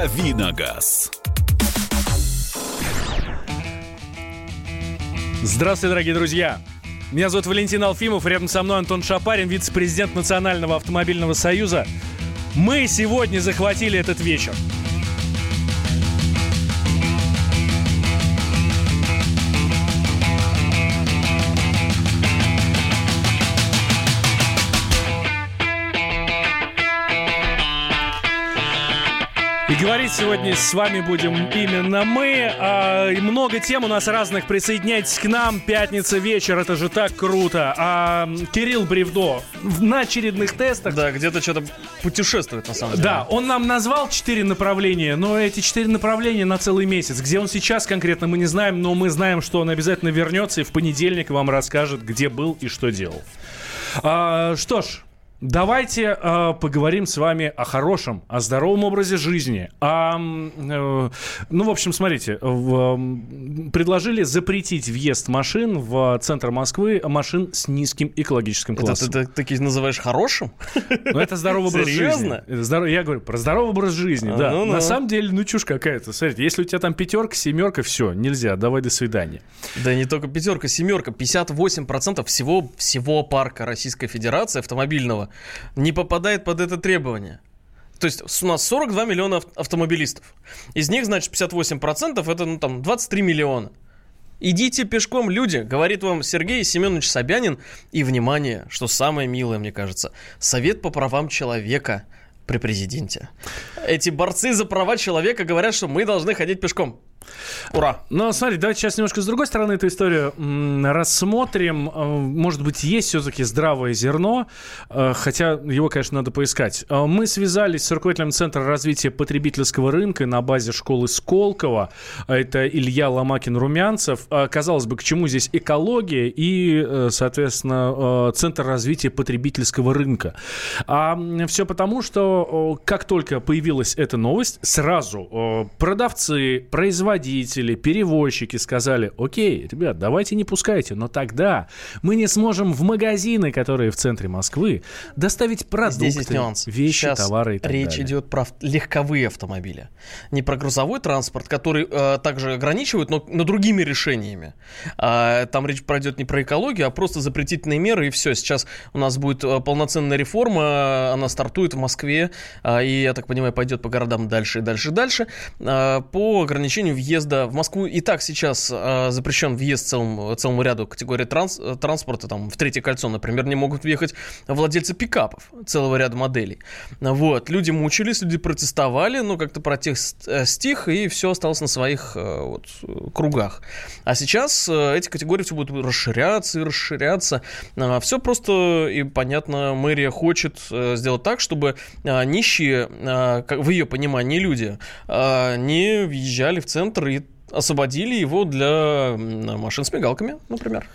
«Давиногаз». Здравствуйте, дорогие друзья! Меня зовут Валентин Алфимов, рядом со мной Антон Шапарин, вице-президент Национального автомобильного союза. Мы сегодня захватили этот вечер. Говорить сегодня с вами будем именно мы. А, и много тем у нас разных. Присоединяйтесь к нам. Пятница вечер. Это же так круто. А, Кирилл Бревдо на очередных тестах. Да, где-то что-то путешествует на самом деле. Да, он нам назвал четыре направления, но эти четыре направления на целый месяц. Где он сейчас конкретно, мы не знаем, но мы знаем, что он обязательно вернется и в понедельник вам расскажет, где был и что делал. А, что ж, Давайте э, поговорим с вами о хорошем, о здоровом образе жизни. О, э, ну, в общем, смотрите, в, э, предложили запретить въезд машин в центр Москвы, машин с низким экологическим классом. Это ты, такие называешь хорошим? Ну, это здоровый образ Серьезно? жизни. Здоров... Я говорю про здоровый образ жизни, А, да. ну-ну. На самом деле, ну, чушь какая-то. Смотрите, если у тебя там пятерка, семерка, все, нельзя, давай до свидания. Да не только пятерка, семерка, 58% всего, всего парка Российской Федерации автомобильного не попадает под это требование. То есть у нас 42 миллиона ав- автомобилистов. Из них, значит, 58% это, ну, там, 23 миллиона. Идите пешком, люди, говорит вам Сергей Семенович Собянин. И, внимание, что самое милое, мне кажется, Совет по правам человека при президенте. Эти борцы за права человека говорят, что мы должны ходить пешком. Ура! Но смотри, давайте сейчас немножко с другой стороны эту историю рассмотрим. Э, Может быть, есть все-таки здравое зерно, э, хотя его, конечно, надо поискать. Э, Мы связались с руководителем Центра развития потребительского рынка на базе школы Сколково. Это Илья Ломакин-Румянцев. Казалось бы, к чему здесь экология и, соответственно, Центр развития потребительского рынка? А все потому, что как только появилась эта новость, сразу продавцы, производители, перевозчики сказали, окей, ребят, давайте не пускайте, но тогда мы не сможем в магазины, которые в центре Москвы, доставить продукты, Здесь нюанс. вещи, Сейчас товары и так речь далее. идет про легковые автомобили. Не про грузовой транспорт, который э, также ограничивают, но, но другими решениями. А, там речь пройдет не про экологию, а просто запретительные меры, и все. Сейчас у нас будет э, полноценная реформа, она стартует в Москве, а, и, я так понимаю, пойдет по городам дальше и дальше и дальше, а, по ограничению въезда в Москву. И так сейчас а, запрещен въезд целому, целому ряду категорий транс- э, транспорта, там, в третье кольцо, например, не могут въехать владельцы пикапов целого ряда моделей. Вот, люди мучились, люди протестовали, но как-то протест э, стих, и все осталось на своих э, вот, э, кругах. А сейчас э, эти категории все будут расширяться и расширяться. все просто и понятно, мэрия хочет э, сделать так, чтобы э, нищие, э, как в ее понимании люди, э, не въезжали в центр и освободили его для машин с мигалками, например.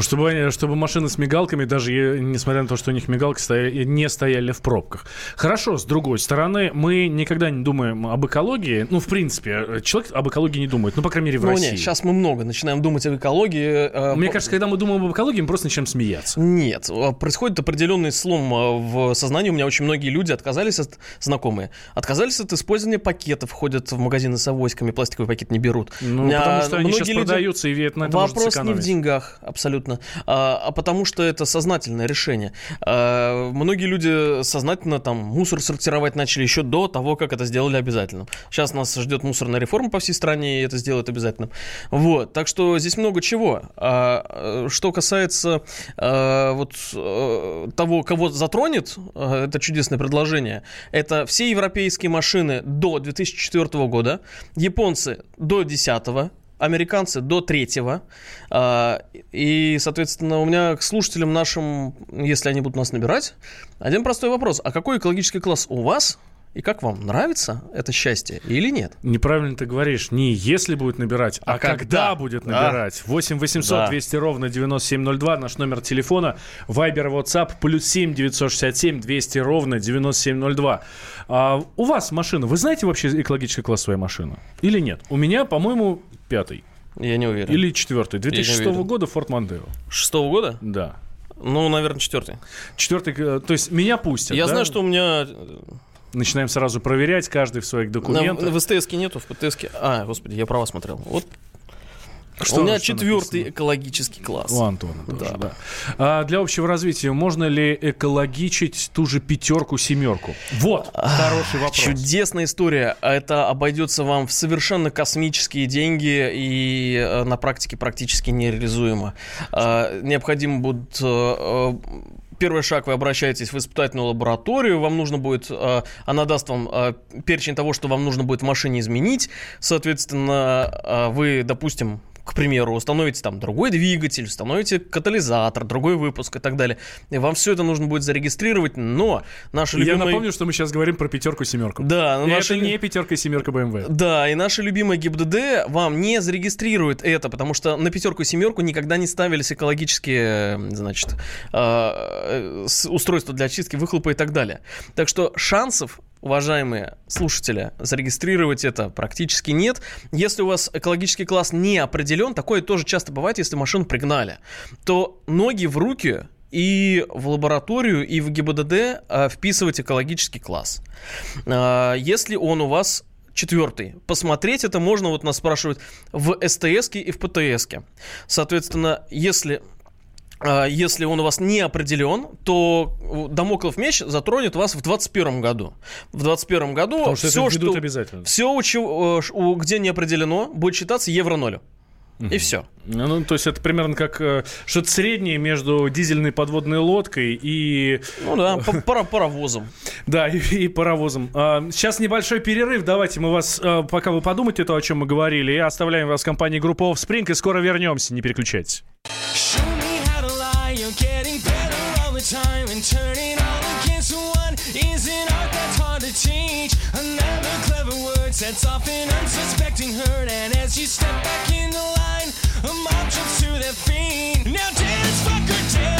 Чтобы, они- чтобы машины с мигалками, даже несмотря на то, что у них мигалки стояли, не стояли в пробках. Хорошо, с другой стороны, мы никогда не думаем об экологии. Ну, в принципе, человек об экологии не думает. Ну, по крайней мере, в Ну, России. нет, сейчас мы много начинаем думать об экологии. э, Мне кажется, когда мы думаем об экологии, мы просто начинаем смеяться. Нет, э, происходит определенный слом э, в сознании. У меня очень многие люди отказались от, знакомые, отказались от использования пакетов, ходят в магазины с авоськами, пластиковый пакет не берут. Ну, А, потому что они сейчас люди- продаются, и это на это можно Вопрос не в деньгах, абсолютно, а, а потому что это сознательное решение. А, многие люди сознательно там мусор сортировать начали еще до того, как это сделали обязательным. Сейчас нас ждет мусорная реформа по всей стране, и это сделают обязательным. Вот, так что здесь много чего. А, э, что касается э, вот э, того, кого затронет э, это чудесное предложение, это все европейские машины до 2004 года, японцы до 2010 американцы до третьего. А, И, соответственно, у меня к слушателям нашим, если они будут нас набирать, один простой вопрос. А какой экологический класс у вас? И как вам, нравится это счастье или нет? Неправильно ты говоришь. Не если будет набирать, а, А когда, когда? будет Да. набирать. 8 800 Да. 200 ровно 9702, наш номер телефона. Вайбер, WhatsApp, плюс 7 967 200 ровно 9702. А, у вас машина, вы знаете вообще экологический класс своей машины? Или нет? У меня, по-моему, пятый. Я не уверен. Или четвертый. 2006 уверен. года Ford Mondeo. Шестого года? Да. Ну, наверное, четвертый. Четвертый, э, то есть меня пустят, Я да? знаю, что у меня э, Начинаем сразу проверять, каждый в своих документах. На, в СТС нету, в ПТС... А, господи, я права смотрел. Вот что у меня четвертый написано? экологический класс. У Антона тоже, да. да. А для общего развития можно ли экологичить ту же пятерку, семерку? Вот, хороший вопрос. Чудесная история. Это обойдется вам в совершенно космические деньги и э, на практике практически нереализуемо. А, необходимо будут э, э, первый шаг, вы обращаетесь в испытательную лабораторию, вам нужно будет, она даст вам перечень того, что вам нужно будет в машине изменить, соответственно, вы, допустим, к примеру, установите там другой двигатель, установите катализатор, другой выпуск и так далее. И вам все это нужно будет зарегистрировать, но наши любимые... Я напомню, что мы сейчас говорим про пятерку-семерку. Да. И наши... это не пятерка и семерка BMW. Да, и наши любимые ГИБДД вам не зарегистрирует это, потому что на пятерку и семерку никогда не ставились экологические, значит, э, устройства для очистки выхлопа и так далее. Так что шансов уважаемые слушатели, зарегистрировать это практически нет. Если у вас экологический класс не определен, такое тоже часто бывает, если машину пригнали, то ноги в руки и в лабораторию, и в ГИБДД э, вписывать экологический класс. Э, если он у вас четвертый. Посмотреть это можно, вот нас спрашивают, в СТС и в ПТС. Соответственно, если если он у вас не определен, то Дамоклов меч затронет вас в 2021 году. В 2021 году Потому что все, что, обязательно. все, э, где не определено, будет считаться евро ноль. И все. Ну, ну, то есть это примерно как э, что-то среднее между дизельной подводной лодкой и... Ну да, пара паровозом. Да, и, и паровозом. А, сейчас небольшой перерыв. Давайте мы вас, э, пока вы подумаете то, о чем мы говорили, и оставляем вас в компании группы Offspring, и скоро вернемся. Не переключайтесь. And turning all against one is an art that's hard to teach. Another clever word sets off an unsuspecting hurt, and as you step back in the line, a mob jumps to their feet. Now dance, fucker, dance,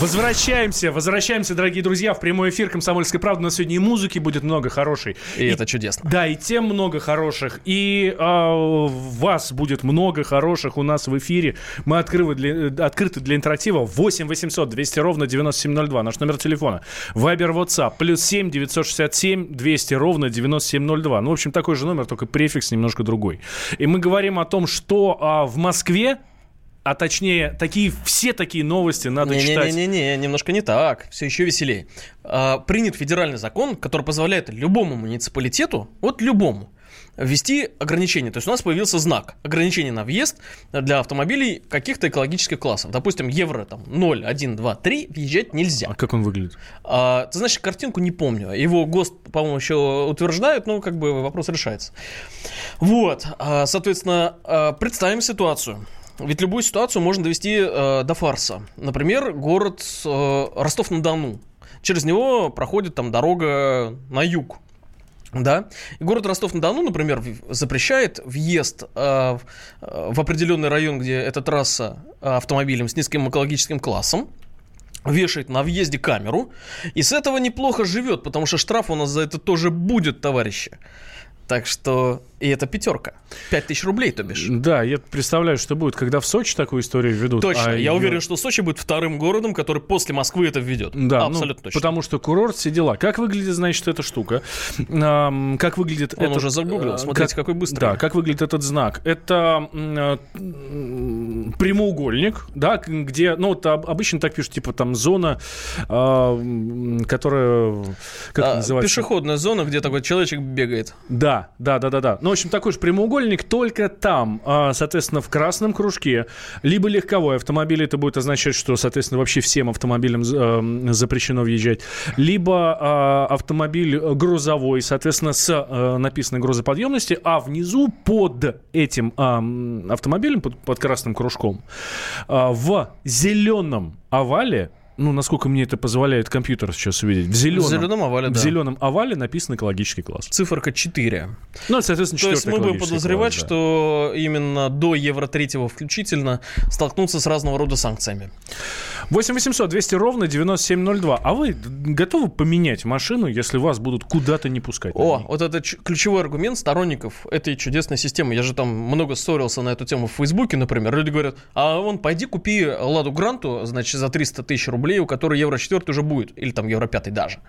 Возвращаемся, возвращаемся, дорогие друзья, в прямой эфир «Комсомольской правды». У нас сегодня и музыки будет много хорошей. И, и это чудесно. Да, и тем много хороших. И э, вас будет много хороших у нас в эфире. Мы открыты для, открыты для интерактива. 8 800 200 ровно 9702. Наш номер телефона. Вайбер, WhatsApp. Плюс 7 967 200 ровно 9702. Ну, в общем, такой же номер, только префикс немножко другой. И мы говорим о том, что э, в Москве а точнее, такие, все такие новости надо не, читать. Не-не-не, немножко не так, все еще веселее. А, принят федеральный закон, который позволяет любому муниципалитету, вот любому, ввести ограничения. То есть у нас появился знак ограничения на въезд для автомобилей каких-то экологических классов. Допустим, евро там 0, 1, 2, 3 въезжать нельзя. А как он выглядит? А, ты знаешь, картинку не помню. Его ГОСТ, по-моему, еще утверждают, но как бы вопрос решается. Вот, а, соответственно, а, представим ситуацию. Ведь любую ситуацию можно довести э, до фарса. Например, город э, Ростов-на-Дону. Через него проходит там дорога на юг. Да? И город Ростов-на-Дону, например, запрещает въезд э, в определенный район, где эта трасса э, автомобилем с низким экологическим классом, вешает на въезде камеру, и с этого неплохо живет, потому что штраф у нас за это тоже будет, товарищи. Так что и это пятерка. Пять тысяч рублей, то бишь. Да, я представляю, что будет, когда в Сочи такую историю введут. Точно. А я ее... уверен, что Сочи будет вторым городом, который после Москвы это введет. Да, ну, абсолютно ну, точно. Потому что курорт, все дела. Как выглядит, значит, эта штука? А, как выглядит Он этот... уже загуглил, смотрите, как, какой быстрый. Да, как выглядит этот знак. Это э, прямоугольник, да, где, ну, вот обычно так пишут, типа, там, зона, э, которая, как а, называется? Пешеходная зона, где такой человечек бегает. Да, да, да, да, да, Ну, в общем, такой же прямоугольник, только там, а, соответственно, в красном кружке, либо легковой автомобиль, это будет означать, что, соответственно, вообще всем автомобилям э, запрещено въезжать, либо а, автомобиль грузовой, соответственно, с э, написанной грузоподъемности, а внизу под этим автомобилем, под, под красным кружком, в зеленом овале ну, насколько мне это позволяет компьютер сейчас увидеть, в зеленом, в зеленом овале, в да. зеленом овале написан экологический класс. Циферка 4. Ну, соответственно, То есть мы будем подозревать, класс, да. что именно до Евро 3 включительно столкнутся с разного рода санкциями. 8 800 200 ровно 9702. А вы готовы поменять машину, если вас будут куда-то не пускать? О, вот это ключевой аргумент сторонников этой чудесной системы. Я же там много ссорился на эту тему в Фейсбуке, например. Люди говорят, а вон, пойди купи Ладу Гранту, значит, за 300 тысяч рублей у которой евро 4 уже будет, или там евро 5 даже.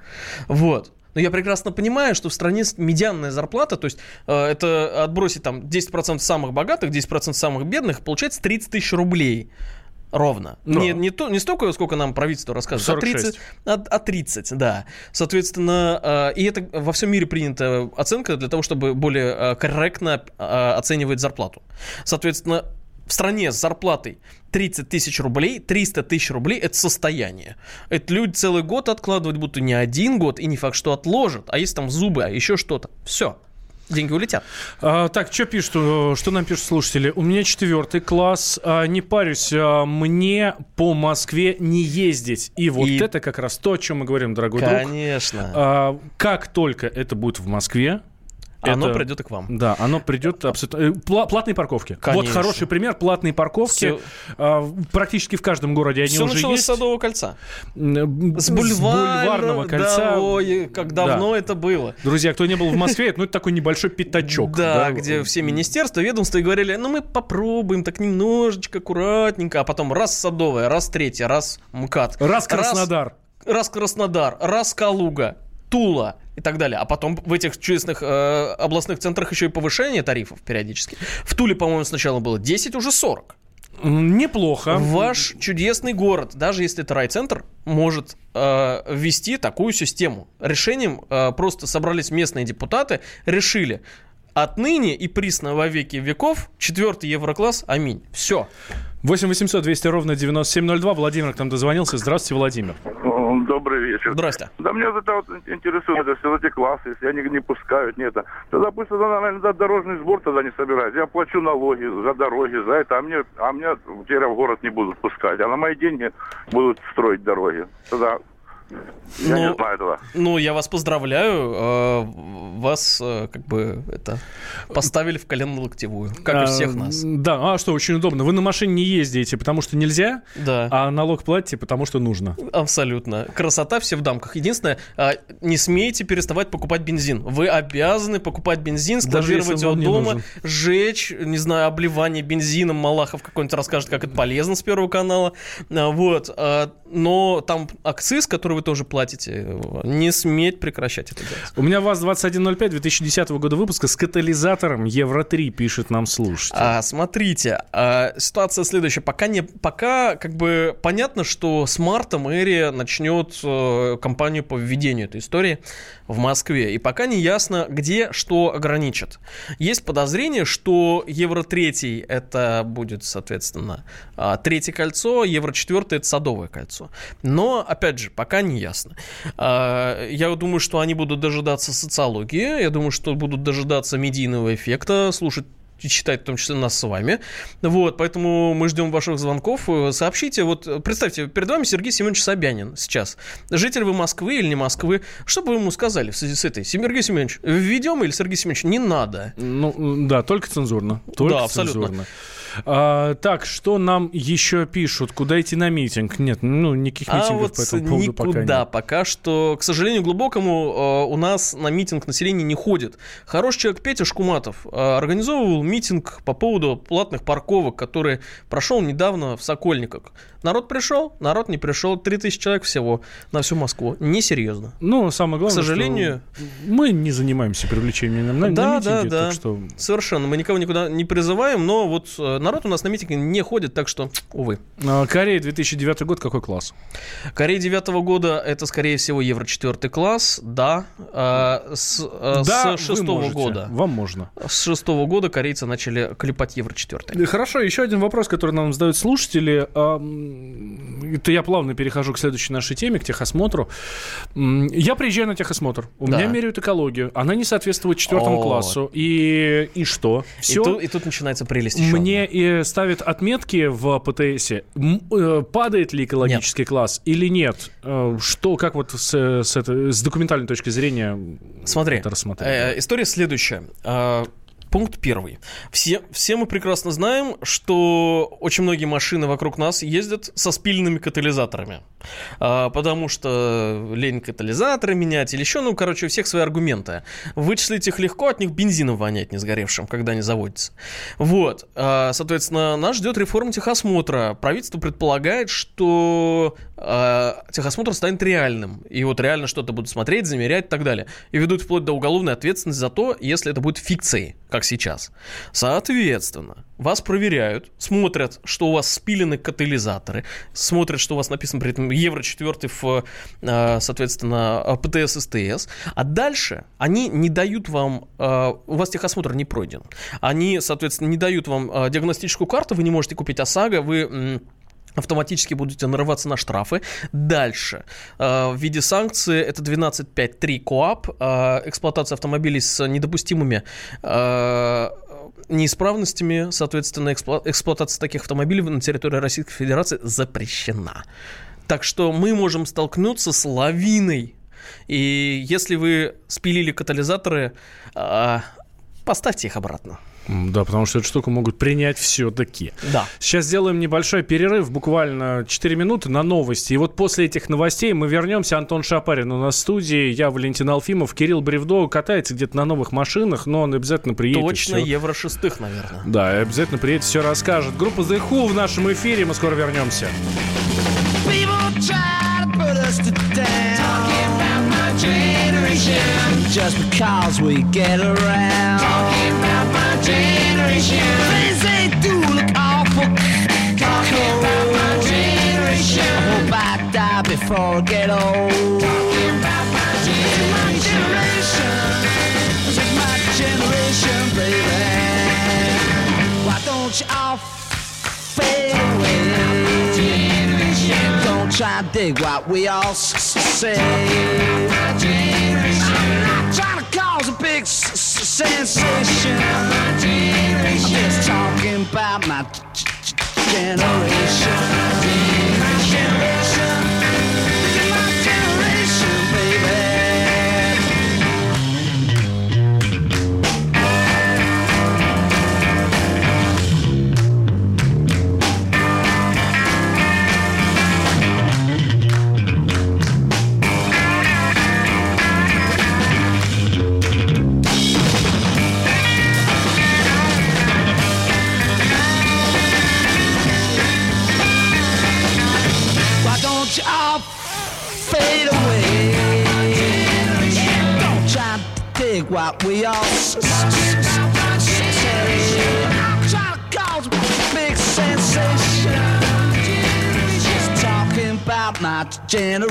Вот. Но я прекрасно понимаю, что в стране медианная зарплата, то есть э, это отбросить там 10% самых богатых, 10% самых бедных, получается 30 тысяч рублей. Ровно. Да. Не, не, то, не столько, сколько нам правительство рассказывает, 46. а 30, а, а 30, да. Соответственно, э, и это во всем мире принята оценка для того, чтобы более э, корректно э, оценивать зарплату. Соответственно, в стране с зарплатой 30 тысяч рублей, 300 тысяч рублей – это состояние. Это люди целый год откладывают, будто не один год, и не факт, что отложат, а есть там зубы, а еще что-то. Все деньги улетят. А, так, что пишут, э, что нам пишут слушатели? У меня четвертый класс, а, не парюсь, а, мне по Москве не ездить. И вот и... это как раз то, о чем мы говорим, дорогой Конечно. друг. Конечно. А, как только это будет в Москве, оно это, придет и к вам. Да, оно придет абсолютно... Э, пла- платные парковки. Конечно. Вот хороший пример. Платные парковки. Все... Э, практически в каждом городе они Все уже началось есть. с Садового кольца. С, бульвар... с бульварного кольца. Да, ой, как давно да. это было. Друзья, кто не был в Москве, ну это такой небольшой пятачок. Да, где все министерства, ведомства и говорили, ну мы попробуем так немножечко, аккуратненько, а потом раз Садовая, раз Третья, раз МКАД. Раз Краснодар. Раз, раз Краснодар, раз Калуга. Тула и так далее. А потом в этих чудесных э, областных центрах еще и повышение тарифов периодически. В Туле, по-моему, сначала было 10, уже 40. Неплохо. Ваш чудесный город, даже если это райцентр, может э, ввести такую систему. Решением э, просто собрались местные депутаты, решили отныне и присно во веки веков четвертый еврокласс, аминь. Все. 8 800 200 ровно 9702. Владимир к нам дозвонился. Здравствуйте, Владимир добрый вечер. Здрасте. Да мне вот это вот интересует, это все эти классы, если они не пускают, нет. Тогда пусть тогда, наверное, дорожный сбор тогда не собирают. Я плачу налоги за дороги, за это, а мне, а мне теперь в город не будут пускать. А на мои деньги будут строить дороги. Тогда я Ну, не знаю этого. Ну, я вас поздравляю. э, Вас э, как бы это поставили в колено-локтевую, как и А, всех нас. Да, а что, очень удобно. Вы на машине не ездите, потому что нельзя, Да. а налог платите, потому что нужно. Абсолютно. Красота все в дамках. Единственное, а, не смейте переставать покупать бензин. Вы обязаны покупать бензин, складировать его дома, сжечь, не знаю, обливание бензином. Малахов какой-нибудь расскажет, как это полезно с Первого канала. А, Вот. а, Но там акциз, который вы тоже платите, не сметь прекращать это делать. У меня ВАЗ-2105 2010 года выпуска с катализатором Евро-3, пишет нам слушатель. А, смотрите, а, ситуация следующая. Пока не, пока как бы понятно, что с марта мэрия начнет э, кампанию по введению этой истории в Москве. И пока не ясно, где что ограничит. Есть подозрение, что Евро 3 это будет, соответственно, а, третье кольцо, Евро 4 это садовое кольцо. Но, опять же, пока не ясно. А, Я думаю, что они будут дожидаться социологии, я думаю, что будут дожидаться медийного эффекта, слушать и читать в том числе нас с вами. Вот, поэтому мы ждем ваших звонков. Сообщите, вот представьте, перед вами Сергей Семенович Собянин сейчас. Житель вы Москвы или не Москвы? Что бы вы ему сказали в связи с этой? Сергей Семенович, введем или Сергей Семенович, не надо? Ну, да, только цензурно. Только Да, абсолютно. цензурно. А, так, что нам еще пишут? Куда идти на митинг? Нет, ну, никаких А митингов вот по этому поводу пока никуда нет. пока что, к сожалению, глубокому э, у нас на митинг население не ходит. Хороший человек Петя Шкуматов э, организовывал митинг по поводу платных парковок, который прошел недавно в Сокольниках. Народ пришел, народ не пришел, 3000 человек всего на всю Москву. Несерьезно. Ну, самое главное, К сожалению- мы не занимаемся привлечением на, на Да, митинги, да, да. так что... Совершенно. Мы никого никуда не призываем, но вот э, народ у нас на митинги не ходит, так что, увы. А, Корея, 2009 год, какой класс? Корея девятого года это, скорее всего, Евро четвертый класс, да. э, с, э, да, с вы шестого можете, года. Вам можно. С шестого года корейцы начали клепать Евро четвертый. Э, Хорошо, еще один вопрос, который нам задают слушатели. А, Это я плавно перехожу к следующей нашей теме, к техосмотру. Я приезжаю на техосмотр, у Да. меня меряют экологию, она не соответствует четвертому О. классу. И, и что? И, Все? тут, и тут начинается прелесть еще Мне и ставят отметки в ПТСе. М, э, Падает ли экологический класс или нет? Э, Что, как вот с, с, этой- с документальной точки зрения Смотри, это рассмотреть? э, история следующая. Пункт первый. Все, все мы прекрасно знаем, что очень многие машины вокруг нас ездят со спиленными катализаторами. А, потому что лень катализаторы менять или еще, ну, короче, у всех свои аргументы. Вычислить их легко, от них бензином вонять не сгоревшим, когда они заводятся. Вот. А, соответственно, нас ждет реформа техосмотра. Правительство предполагает, что а, техосмотр станет реальным. И вот реально что-то будут смотреть, замерять и так далее. И ведут вплоть до уголовной ответственности за то, если это будет фикцией, как сейчас. Соответственно, вас проверяют, смотрят, что у вас спилены катализаторы, смотрят, что у вас написано при этом Евро 4 в, а, соответственно, ПТС, СТС. А дальше они не дают вам, а, у вас техосмотр не пройден. Они, соответственно, не дают вам а, диагностическую карту, вы не можете купить ОСАГО, вы... автоматически будете нарываться на штрафы. Дальше. Э, В виде санкции это 12.5.3 КОАП. э, Эксплуатация автомобилей с недопустимыми э, неисправностями, соответственно, эксплуа- эксплуатация таких автомобилей на территории Российской Федерации запрещена. Так что мы можем столкнуться с лавиной. И если вы спилили катализаторы, поставьте их обратно. Да, потому что эту штуку могут принять все-таки. Да. Сейчас сделаем небольшой перерыв, буквально 4 минуты на новости. И вот после этих новостей мы вернемся. Антон Шапарин у нас в студии, я Валентин Алфимов, Кирилл Бревдо катается где-то на новых машинах, но он обязательно приедет. Точно всё- евро шестых, наверное. Да, и обязательно приедет, все расскажет. Группа The Who в нашем эфире, мы скоро вернемся. Just because we get around. Talking about my generation. Things they do look awful. Talking about my generation. I hope I die before I get old. Talking about my generation. Is my generation, baby. Why don't you all fade away? Don't try dig what we all say. I'm not trying to cause a big sensation of my generation. I'm just talking about my generation. watching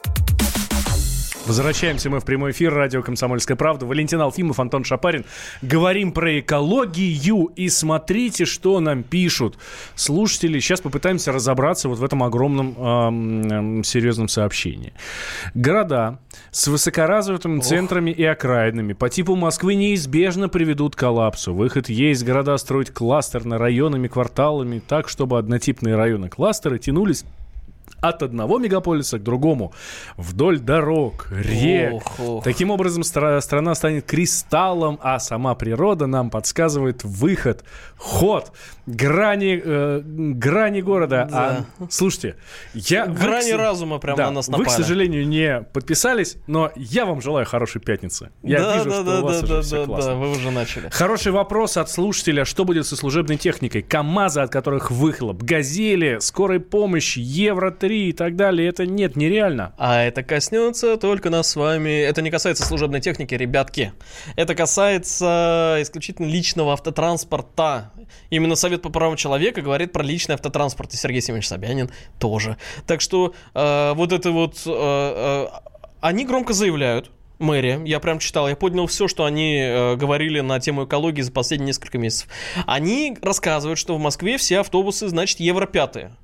Возвращаемся мы в прямой эфир. Радио «Комсомольская правда». Валентин Алфимов, Антон Шапарин. Говорим про экологию. И смотрите, что нам пишут слушатели. Сейчас попытаемся разобраться вот в этом огромном эм, серьезном сообщении. Города с высокоразвитыми центрами и окраинами по типу Москвы неизбежно приведут к коллапсу. Выход есть города строить кластерно районами, кварталами так, чтобы однотипные районы кластеры тянулись от одного мегаполиса к другому вдоль дорог, рек. Ох, ох. Таким образом, стра- страна станет кристаллом, а сама природа нам подсказывает выход, ход, грани, э, грани города. А, слушайте, я... вы, Грани с- разума прям да, на нас Вы, к напали. сожалению, не подписались, но я вам желаю хорошей пятницы. Я да, вижу, да, что да, у вас да, уже да, все да, классно. да, вы уже начали. Хороший вопрос от слушателя. Что будет со служебной техникой? КАМАЗы, от которых выхлоп, «Газели», скорой помощи, Евро-3 и так далее. Это нет, нереально. А это коснется только нас с вами. Это не касается служебной техники, ребятки. Это касается исключительно личного автотранспорта. Именно Совет по правам человека говорит про личный автотранспорт. И Сергей Семенович Собянин тоже. Так что э, вот это вот... э, э, они громко заявляют, мэрия, я прям читал, я поднял все, что они э, говорили на тему экологии за последние несколько месяцев. Они рассказывают, что в Москве все автобусы, значит, евро-пятые.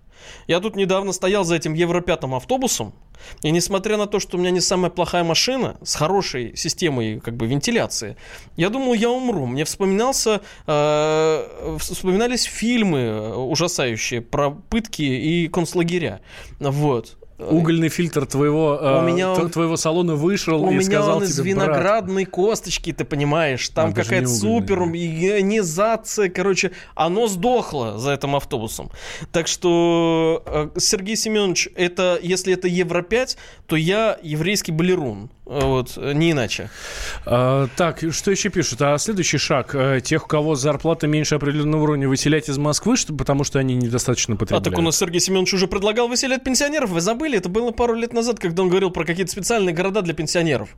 Я тут недавно стоял за этим евро-пятым автобусом, и несмотря на то, что у меня не самая плохая машина с хорошей системой как бы вентиляции, я думал, я умру. Мне вспоминался, э, вспоминались фильмы э, ужасающие про пытки и концлагеря. Вот. Угольный фильтр твоего, э, меня он- твоего салона вышел У и меня сказал он из тебе, брат, виноградной косточки, ты понимаешь. Там А, какая-то супер ионизация, короче. Оно сдохло за этим автобусом. Так что, э, Сергей Семенович, это, если это Евро-5, то я еврейский балерун. Э, Вот, не иначе. А, так, что еще пишут? А следующий шаг. э, тех, у кого зарплата меньше определенного уровня, выселять из Москвы, что, потому что они недостаточно А потребляют. так у нас Сергей Семенович уже предлагал выселять пенсионеров. Вы забыли? Это было пару лет назад, когда он говорил про какие-то специальные города для пенсионеров.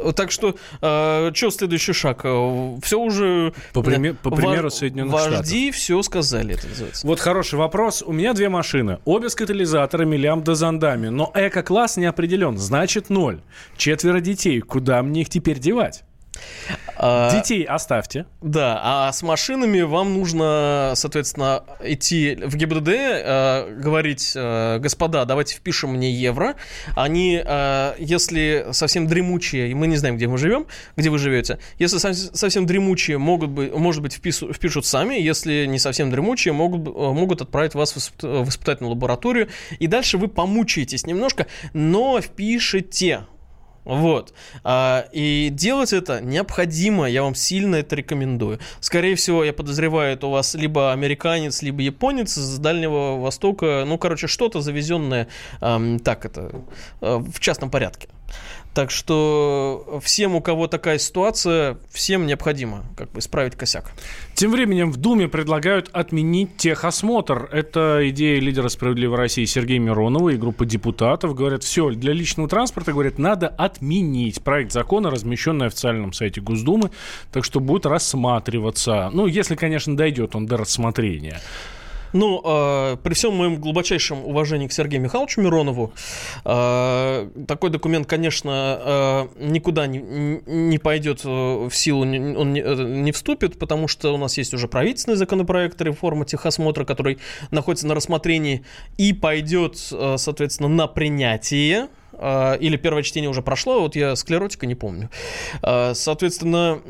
Э, Так что, что следующий шаг? Все уже... По приме- по Ва- примеру Соединенных Вожди все сказали, это называется. Вот хороший вопрос. У меня две машины. Обе с катализаторами, лямбда зондами. Но эко-класс не определен. Значит, ноль. Четверо детей. Куда мне их теперь девать? А, Детей оставьте. Да, а с машинами вам нужно, соответственно, идти в ГИБДД, э, говорить, э, господа, давайте впишем мне евро. Они, э, если совсем дремучие, и мы не знаем, где мы живем, где вы живете, если со- совсем дремучие, могут быть, может быть, впису- впишут сами, если не совсем дремучие, могут, могут отправить вас в испытательную лабораторию, и дальше вы помучаетесь немножко, но впишите Вот. А, и делать это необходимо, я вам сильно это рекомендую. Скорее всего, я подозреваю, это у вас либо американец, либо японец с Дальнего Востока, ну, короче, что-то завезенное, эм, так это, э, в частном порядке. Так что всем, у кого такая ситуация, всем необходимо как бы исправить косяк. Тем временем в Думе предлагают отменить техосмотр. Это идея лидера «Справедливой России» Сергея Миронова и группы депутатов. Говорят, все, для личного транспорта, говорят, надо отменить проект закона, размещенный на официальном сайте Госдумы, так что будет рассматриваться. Ну, если, конечно, дойдет он до рассмотрения. Ну, э, при всем моем глубочайшем уважении к Сергею Михайловичу Миронову, э, такой документ, конечно, э, никуда не, не пойдет в силу, он не, не вступит, потому что у нас есть уже правительственный законопроект реформы техосмотра, который находится на рассмотрении и пойдет, соответственно, на принятие или первое чтение уже прошло, вот я склеротика не помню. Соответственно,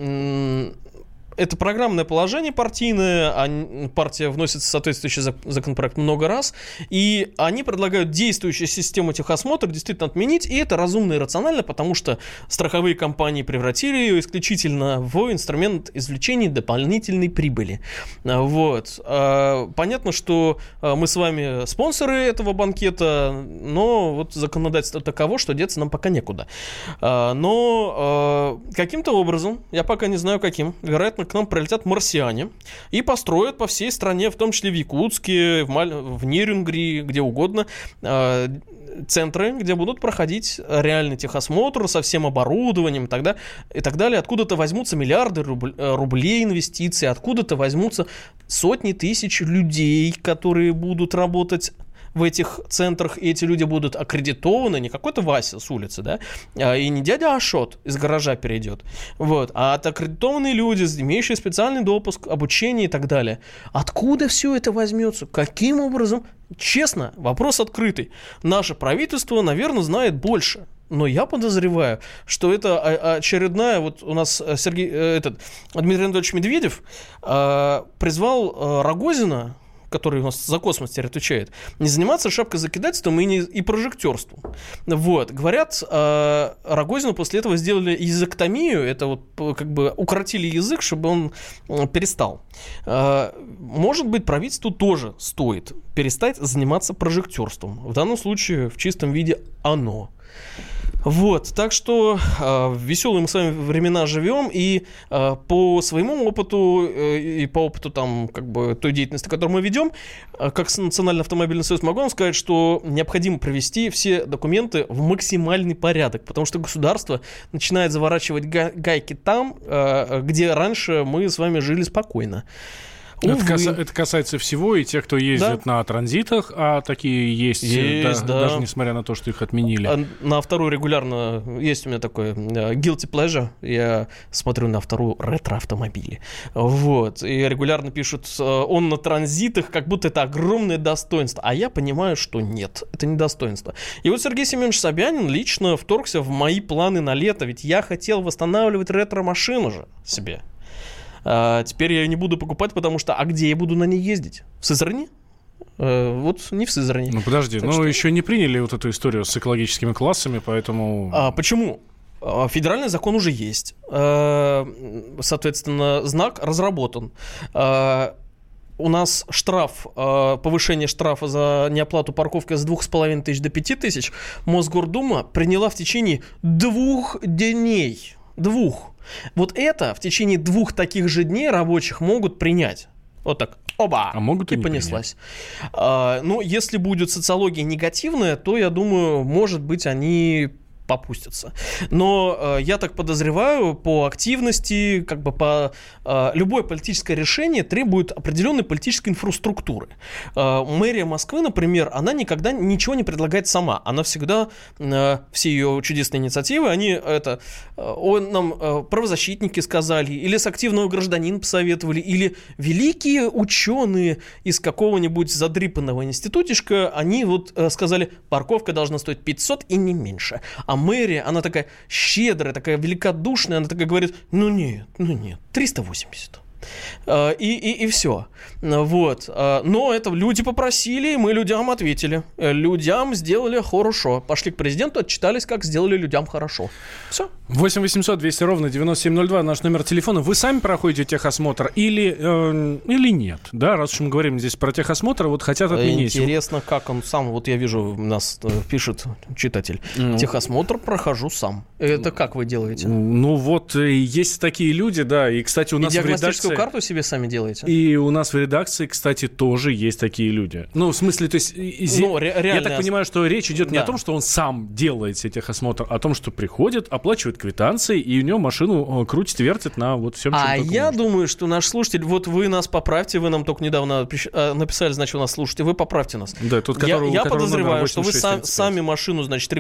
это программное положение партийное, партия вносит соответствующий законопроект много раз, и они предлагают действующую систему техосмотра действительно отменить, и это разумно и рационально, потому что страховые компании превратили ее исключительно в инструмент извлечения дополнительной прибыли. А, вот. А, понятно, что а, мы с вами спонсоры этого банкета, но вот законодательство таково, что деться нам пока некуда. Но каким-то образом, я пока не знаю каким, вероятно, к нам прилетят марсиане и построят по всей стране, в том числе в Якутске, в, Маль... в Нерюнгри, где угодно, э, центры, где будут проходить реальный техосмотр со всем оборудованием далее, и так далее. Откуда-то возьмутся миллиарды рубль, э, рублей инвестиций, откуда-то возьмутся сотни тысяч людей, которые будут работать в этих центрах, и эти люди будут аккредитованы, не какой-то Вася с улицы, да, а, и не дядя Ашот из гаража перейдет, вот, а от аккредитованные люди, имеющие специальный допуск, обучение и так далее. Откуда все это возьмется? Каким образом? Честно, вопрос открытый. Наше правительство, наверное, знает больше. Но я подозреваю, что это очередная, вот у нас э, Сергей, э, этот, Дмитрий Анатольевич Медведев э, призвал Рогозина, который у нас за космос теперь отвечает, не заниматься шапкозакидательством и, не, и прожектерством. Вот. Говорят, э, Рогозину после этого сделали языктомию, это вот как бы укоротили язык, чтобы он э, перестал. Э, может быть, правительству тоже стоит перестать заниматься прожектерством. В данном случае в чистом виде оно. Вот, так что э, веселые мы с вами времена живем, и э, по своему опыту э, и по опыту там, как бы, той деятельности, которую мы ведем, э, как Национальный автомобильный союз, могу вам сказать, что необходимо провести все документы в максимальный порядок, потому что государство начинает заворачивать гайки там, э, где раньше мы с вами жили спокойно. Это, каса- это касается всего, и тех, кто ездит да. на транзитах, а такие есть, есть да, да. даже несмотря на то, что их отменили. А на вторую регулярно есть у меня такой uh, guilty pleasure. Я смотрю на вторую ретро-автомобили. Вот. И регулярно пишут, uh, он на транзитах, как будто это огромное достоинство. А я понимаю, что нет, это не достоинство. И вот Сергей Семенович Собянин лично вторгся в мои планы на лето, ведь я хотел восстанавливать ретро-машину же себе. А, теперь я ее не буду покупать, потому что, а где я буду на ней ездить? В Сызрани? Uh, вот не в Сызрани. Ну подожди, так ну что... еще не приняли вот эту историю с экологическими классами, поэтому... А, почему? А, федеральный закон уже есть. Соответственно, знак разработан. У нас штраф, повышение штрафа за неоплату парковки с 2,5 тысяч до 5 тысяч Мосгордума приняла в течение двух дней. Двух. Вот это в течение двух таких же дней рабочих могут принять. Вот так. Оба! А могут и, и понеслась. А, ну, если будет социология негативная, то, я думаю, может быть, они попустятся. Но э, я так подозреваю, по активности, как бы по э, любое политическое решение требует определенной политической инфраструктуры. Э, мэрия Москвы, например, она никогда ничего не предлагает сама. Она всегда э, все ее чудесные инициативы, они это э, он нам э, правозащитники сказали, или с активного гражданина посоветовали, или великие ученые из какого-нибудь задрипанного институтишка, они вот э, сказали, парковка должна стоить 500 и не меньше. А а мэрия, она такая щедрая, такая великодушная, она такая говорит, ну нет, ну нет, 380. Э, И, и, и все. Вот. Э, Но это люди попросили, и мы людям ответили. Э, Людям сделали хорошо. Пошли к президенту, отчитались, как сделали людям хорошо. Все. 8 800 200 ровно 9702 наш номер телефона. Вы сами проходите техосмотр или, э, или нет? Да, раз уж мы говорим здесь про техосмотр, вот хотят отменить. Интересно, как он сам, вот я вижу, нас пишет читатель, Ну. техосмотр прохожу сам. Это как вы делаете? Ну вот, э, есть такие люди, да, и, кстати, у нас в диагностическую карту себе сами делаете? И у нас в редакции, кстати, тоже есть такие люди. Ну, в смысле, то есть... Ну, ре- Я так понимаю, что речь идет не о Да. том, что он сам делает себе техосмотр, а о том, что приходит, оплачивает квитанции, и у него машину э, крутит, вертит на вот всем, А я думаю, что наш слушатель, вот вы нас поправьте, вы нам только недавно э, написали, значит, у нас слушайте, вы поправьте нас. Да, тот, Я- который- я которого подозреваю, что вы 8635. сам- сами машину, значит, э,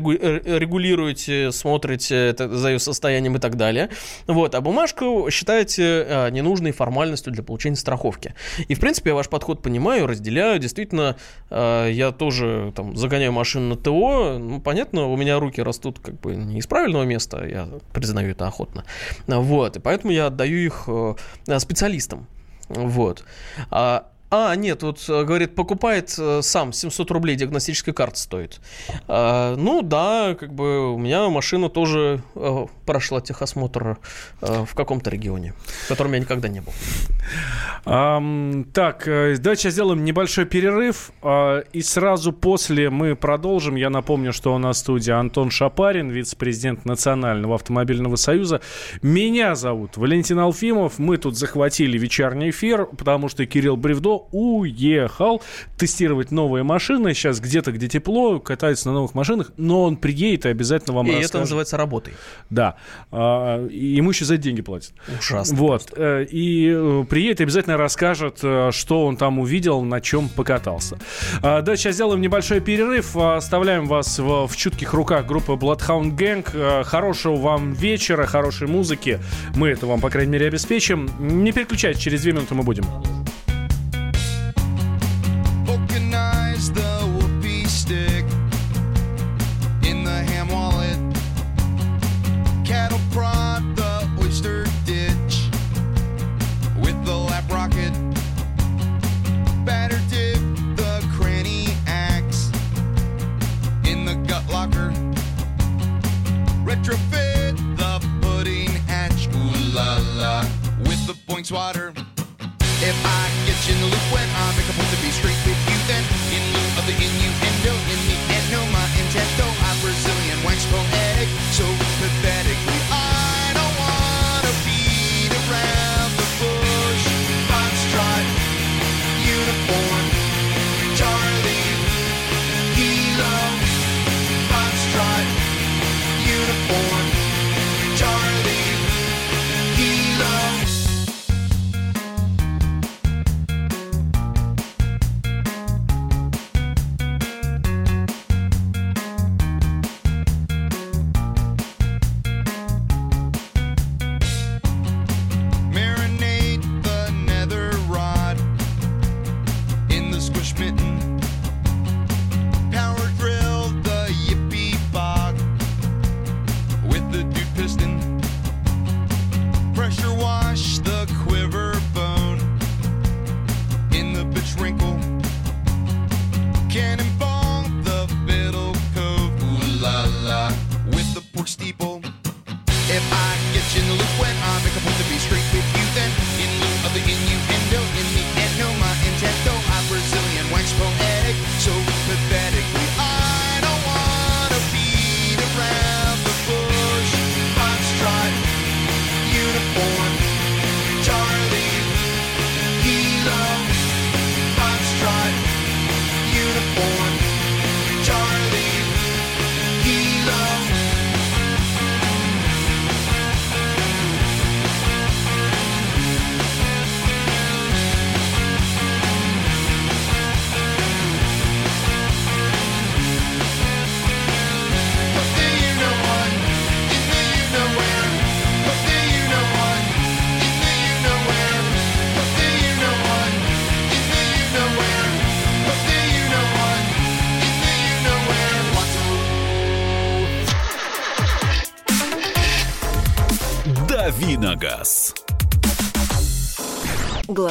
регулируете, смотрите это, за ее состоянием и так далее. Вот, а бумажку считаете э, ненужной формальностью для получения страховки. И, в принципе, я ваш подход понимаю, разделяю. Действительно, э, я тоже там загоняю машину на ТО. Ну, понятно, у меня руки растут как бы не из правильного места, я признаю это охотно. Вот, и поэтому я отдаю их э, специалистам. Вот. А, а, нет, вот э, говорит, покупает э, сам 700 рублей диагностическая карта стоит. А, ну да, как бы у меня машина тоже э, прошла техосмотр э, в каком-то регионе, в котором я никогда не был. Ам, так, давайте сделаем небольшой перерыв, а, и сразу после мы продолжим. Я напомню, что у нас в студии Антон Шапарин, вице-президент Национального автомобильного союза. Меня зовут Валентин Алфимов. Мы тут захватили вечерний эфир, потому что Кирилл Бревдо уехал тестировать новые машины. Сейчас где-то, где тепло, катается на новых машинах, но он приедет и обязательно вам И расскажет. это называется работой. Да. А, и ему еще за деньги платят. Ужасно. Вот. э, И э, приедет и обязательно расскажет, э, что он там увидел, на чем покатался. А, Да, сейчас сделаем небольшой перерыв. А, Оставляем вас в, в чутких руках группы Bloodhound Gang. Хорошего вам вечера, хорошей музыки. Мы это вам, по крайней мере, обеспечим. Не переключайтесь, через две минуты мы будем. sexual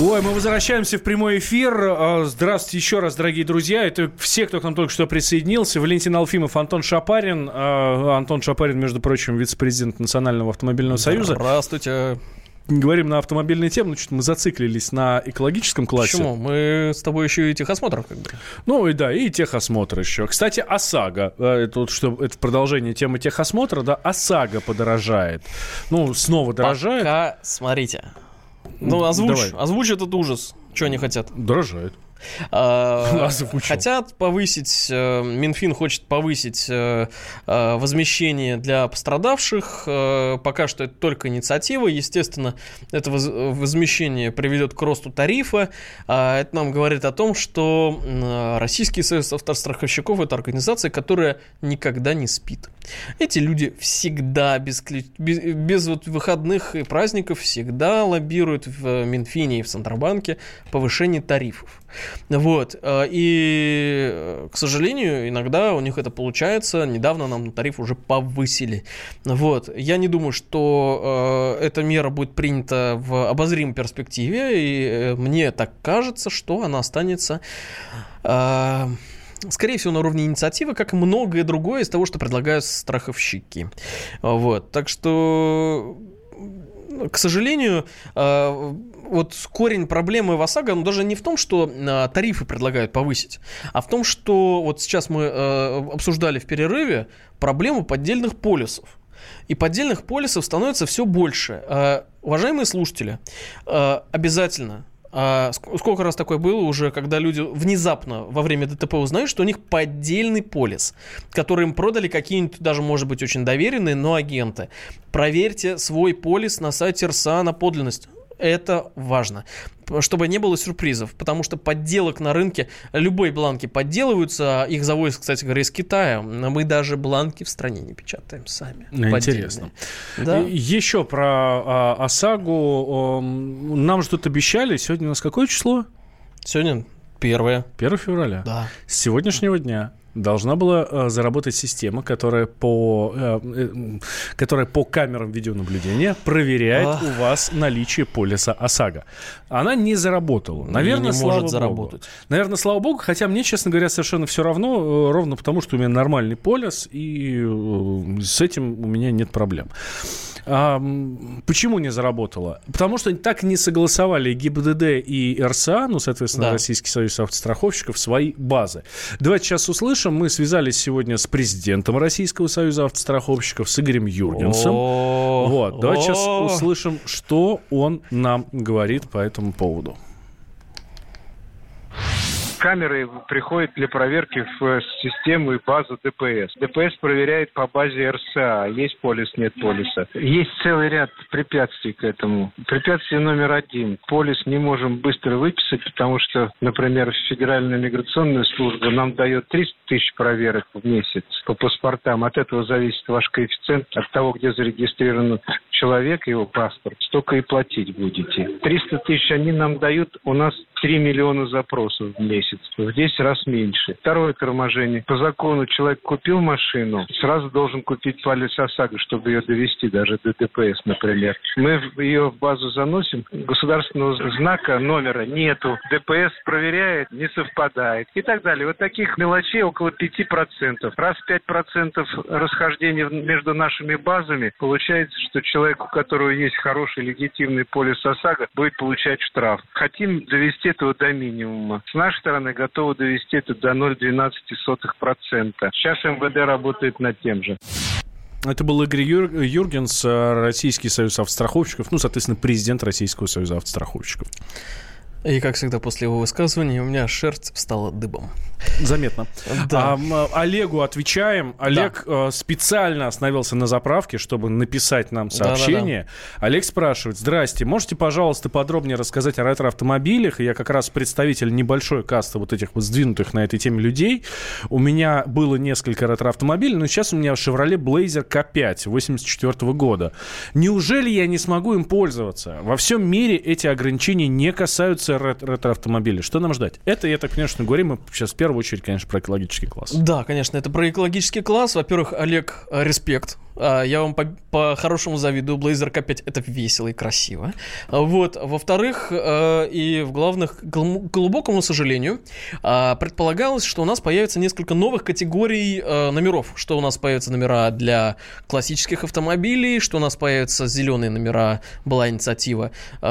Ой, мы возвращаемся в прямой эфир. А, Здравствуйте еще раз, дорогие друзья. Это все, кто к нам только что присоединился. Валентин Алфимов, Антон Шапарин. А, Антон Шапарин, между прочим, вице-президент Национального автомобильного союза. Здравствуйте. Говорим на автомобильные темы, но что-то мы зациклились на экологическом классе. Почему? Мы с тобой еще и техосмотров как бы. Ну и да, и техосмотр еще. Кстати, ОСАГО, э, это, вот, что, это продолжение темы техосмотра, да, ОСАГО подорожает. Ну, снова дорожает. Пока, смотрите. Ну, озвучь, Давай. озвучь этот ужас. Что они хотят? Дорожает. А. Хотят повысить, э, Минфин хочет повысить э, э, возмещение для пострадавших. Пока что это только инициатива. Естественно, это воз- возмещение приведет к росту тарифа. А Это нам говорит о том, что Российский союз автостраховщиков – это организация, которая никогда не спит. Эти люди всегда без, без, без вот выходных и праздников всегда лоббируют в Минфине и в Центробанке повышение тарифов. Вот. э, И, э, к сожалению, иногда у них это получается. Недавно нам тариф уже повысили. Вот. Я не думаю, что э, эта мера будет принята в обозримой перспективе. И э, мне так кажется, что она останется... э, Скорее всего, на уровне инициативы, как многое другое из того, что предлагают страховщики. Вот. Так что к сожалению, э, вот корень проблемы в ОСАГО он даже не в том, что э, тарифы предлагают повысить, а в том, что вот сейчас мы э, обсуждали в перерыве проблему поддельных полисов. И поддельных полисов становится все больше. Уважаемые слушатели, обязательно а ск- сколько раз такое было уже, когда люди внезапно во время ДТП узнают, что у них поддельный полис, который им продали какие-нибудь, даже, может быть, очень доверенные, но агенты. Проверьте свой полис на сайте РСА на подлинность. Это важно, чтобы не было сюрпризов, потому что подделок на рынке, любые бланки подделываются, их завозят, кстати говоря, из Китая. Мы даже бланки в стране не печатаем сами. Ну. Интересно. Да. Еще про а, ОСАГО. Ам, Нам тут обещали. Сегодня у нас какое число? Сегодня первое. 1 февраля. Да. С сегодняшнего дня должна была э, заработать система, которая по, э, э, которая по камерам видеонаблюдения проверяет Ах. у вас наличие полиса ОСАГО. Она не заработала. Наверное, не слава может богу. заработать. Наверное, слава богу, хотя мне, честно говоря, совершенно все равно, ровно потому, что у меня нормальный полис, и с этим у меня нет проблем. А, почему не заработала? Потому что так не согласовали ГИБДД и РСА, ну, соответственно, Да. Российский союз автостраховщиков, свои базы. Давайте сейчас услышим. Мы связались сегодня с президентом Российского союза автостраховщиков, с Игорем Юргенсом. Вот, давайте сейчас услышим, что он нам говорит по этому поводу. Камеры приходят для проверки в э, систему и базу ДПС. ДПС проверяет по базе РСА, есть полис, нет полиса. Есть целый ряд препятствий к этому. Препятствие номер один. Полис не можем быстро выписать, потому что, например, Федеральная миграционная служба нам дает 300 тысяч проверок в месяц по паспортам. От этого зависит ваш коэффициент, от того, где зарегистрирован человек, его паспорт. Столько и платить будете. 300 тысяч они нам дают, у нас 3 миллиона запросов в месяц. В 10 раз меньше. Второе торможение. По закону человек купил машину, сразу должен купить полис ОСАГО, чтобы ее довести даже до ДПС, например. Мы ее в базу заносим, государственного знака, номера нету. ДПС проверяет, не совпадает и так далее. Вот таких мелочей около 5%. Раз 5% расхождения между нашими базами, получается, что человек, у которого есть хороший легитимный полис ОСАГО, будет получать штраф. Хотим довести этого до минимума. С нашей стороны готовы довести это до 0,12%. Сейчас МВД работает над тем же. Это был Игорь Юр- Юргенс, э, Российский союз автостраховщиков, ну, соответственно, президент Российского союза автостраховщиков. И, как всегда, после его высказывания у меня шерсть встала дыбом. Заметно. Да. А, Олегу отвечаем. Олег э, специально остановился на заправке, чтобы написать нам сообщение. Олег спрашивает, здрасте, можете, пожалуйста, подробнее рассказать о ретро-автомобилях? Я как раз представитель небольшой касты вот этих вот сдвинутых на этой теме людей. У меня было несколько ретро-автомобилей, но сейчас у меня Chevrolet Blazer K5 84 года. Неужели я не смогу им пользоваться? Во всем мире эти ограничения не касаются рет- ретро-автомобилей. Что нам ждать? Это, я так что говорим мы сейчас в первую очередь, конечно, про экологический класс. Да, конечно, это про экологический класс. Во-первых, Олег, э, респект. А, Я вам по- по-хорошему завидую. Blazer K5 это весело и красиво. А, Вот. Во-вторых, э, и в главных, к глубокому сожалению, а, предполагалось, что у нас появится несколько новых категорий э, номеров. Что у нас появятся номера для классических автомобилей, что у нас появятся зеленые номера, была инициатива,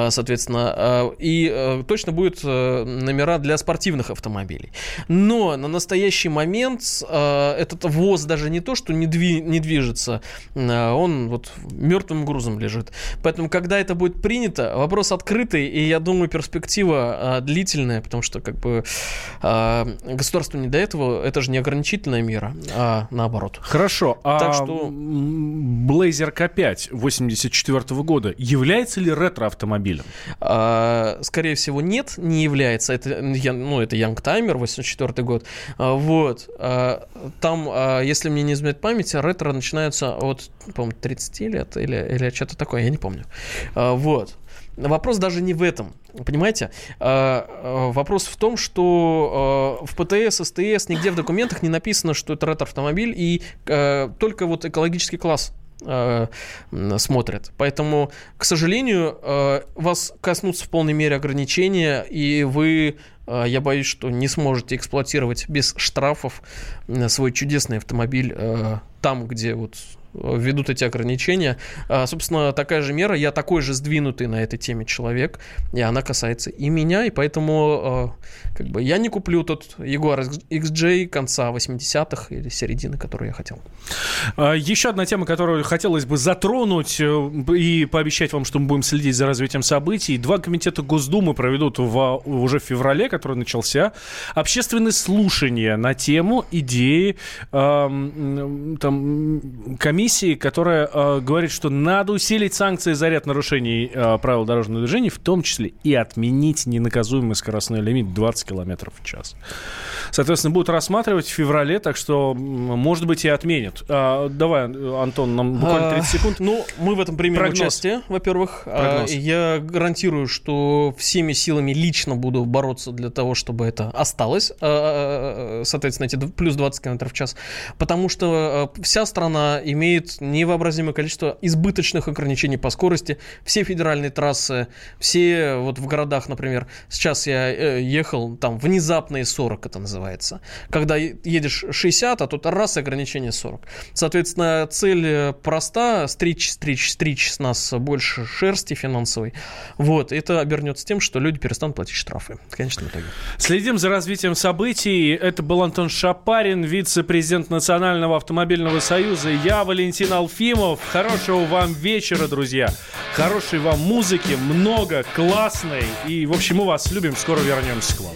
соответственно, и точно будут э, номера для спортивных автомобилей. Но на настоящий момент э, этот ВОЗ даже не то, что не, дви- не движется, э, он вот мертвым грузом лежит. Поэтому, когда это будет принято, вопрос открытый, и я думаю, перспектива длительная, потому что как бы государству не до этого, это же не ограничительная мера, а наоборот. Хорошо. А Так что- Blazer K5 84 года является ли ретро-автомобилем? А, скорее всего, нет, не является. Это, ну, это Youngtimer, 84 год. А, вот. А, там, а, если мне не изменяет память, ретро начинаются от, по-моему, 30 лет или, или что-то такое, я не помню. Вот. Вопрос даже не в этом. Понимаете? Вопрос в том, что в ПТС, СТС, нигде в документах не написано, что это ретро-автомобиль, и только вот экологический класс э, смотрят. Поэтому, к сожалению, э, вас коснутся в полной мере ограничения, и вы, э, я боюсь, что не сможете эксплуатировать без штрафов свой чудесный автомобиль там, где вот э, введут эти ограничения. А, собственно, такая же мера. Я такой же сдвинутый на этой теме человек, и она касается и меня, и поэтому э, как бы я не куплю тот Jaguar XJ конца 80-х или середины, который я хотел. А, Еще одна тема, которую хотелось бы затронуть э, и пообещать вам, что мы будем следить за развитием событий. Два комитета Госдумы проведут в, уже в феврале, который начался, общественные слушания на тему идеи эм, там, комиссии, которая э, говорит, что надо усилить санкции за ряд нарушений э, правил дорожного движения, в том числе и отменить ненаказуемый скоростной лимит 20 километров в час. Соответственно, будут рассматривать в феврале, так что, может быть, и отменят. А, давай, Антон, нам буквально 30 секунд. А, Ну, мы в этом примем Прогноз. участие, во-первых. А, Прогноз. Я гарантирую, что всеми силами лично буду бороться для того, чтобы это осталось. а, Соответственно, эти плюс 20 км в час. Потому что а, вся страна имеет невообразимое количество избыточных ограничений по скорости. Все федеральные трассы, все вот в городах, например. Сейчас я э, ехал, там внезапные 40 это называется. Когда едешь 60, а тут раз ограничение 40. Соответственно, цель э, проста, стричь, стричь, стричь с нас больше шерсти финансовой. Вот, это обернется тем, что люди перестанут платить штрафы. В конечном итоге. Следим за развитием событий. Это был Антон Шапарин, вице-президент Национального автомобильного союза. Я Валентин Алфимов. Хорошего вам вечера, друзья. Хорошей вам музыки, много, классной. И, в общем, мы вас любим. Скоро вернемся к вам.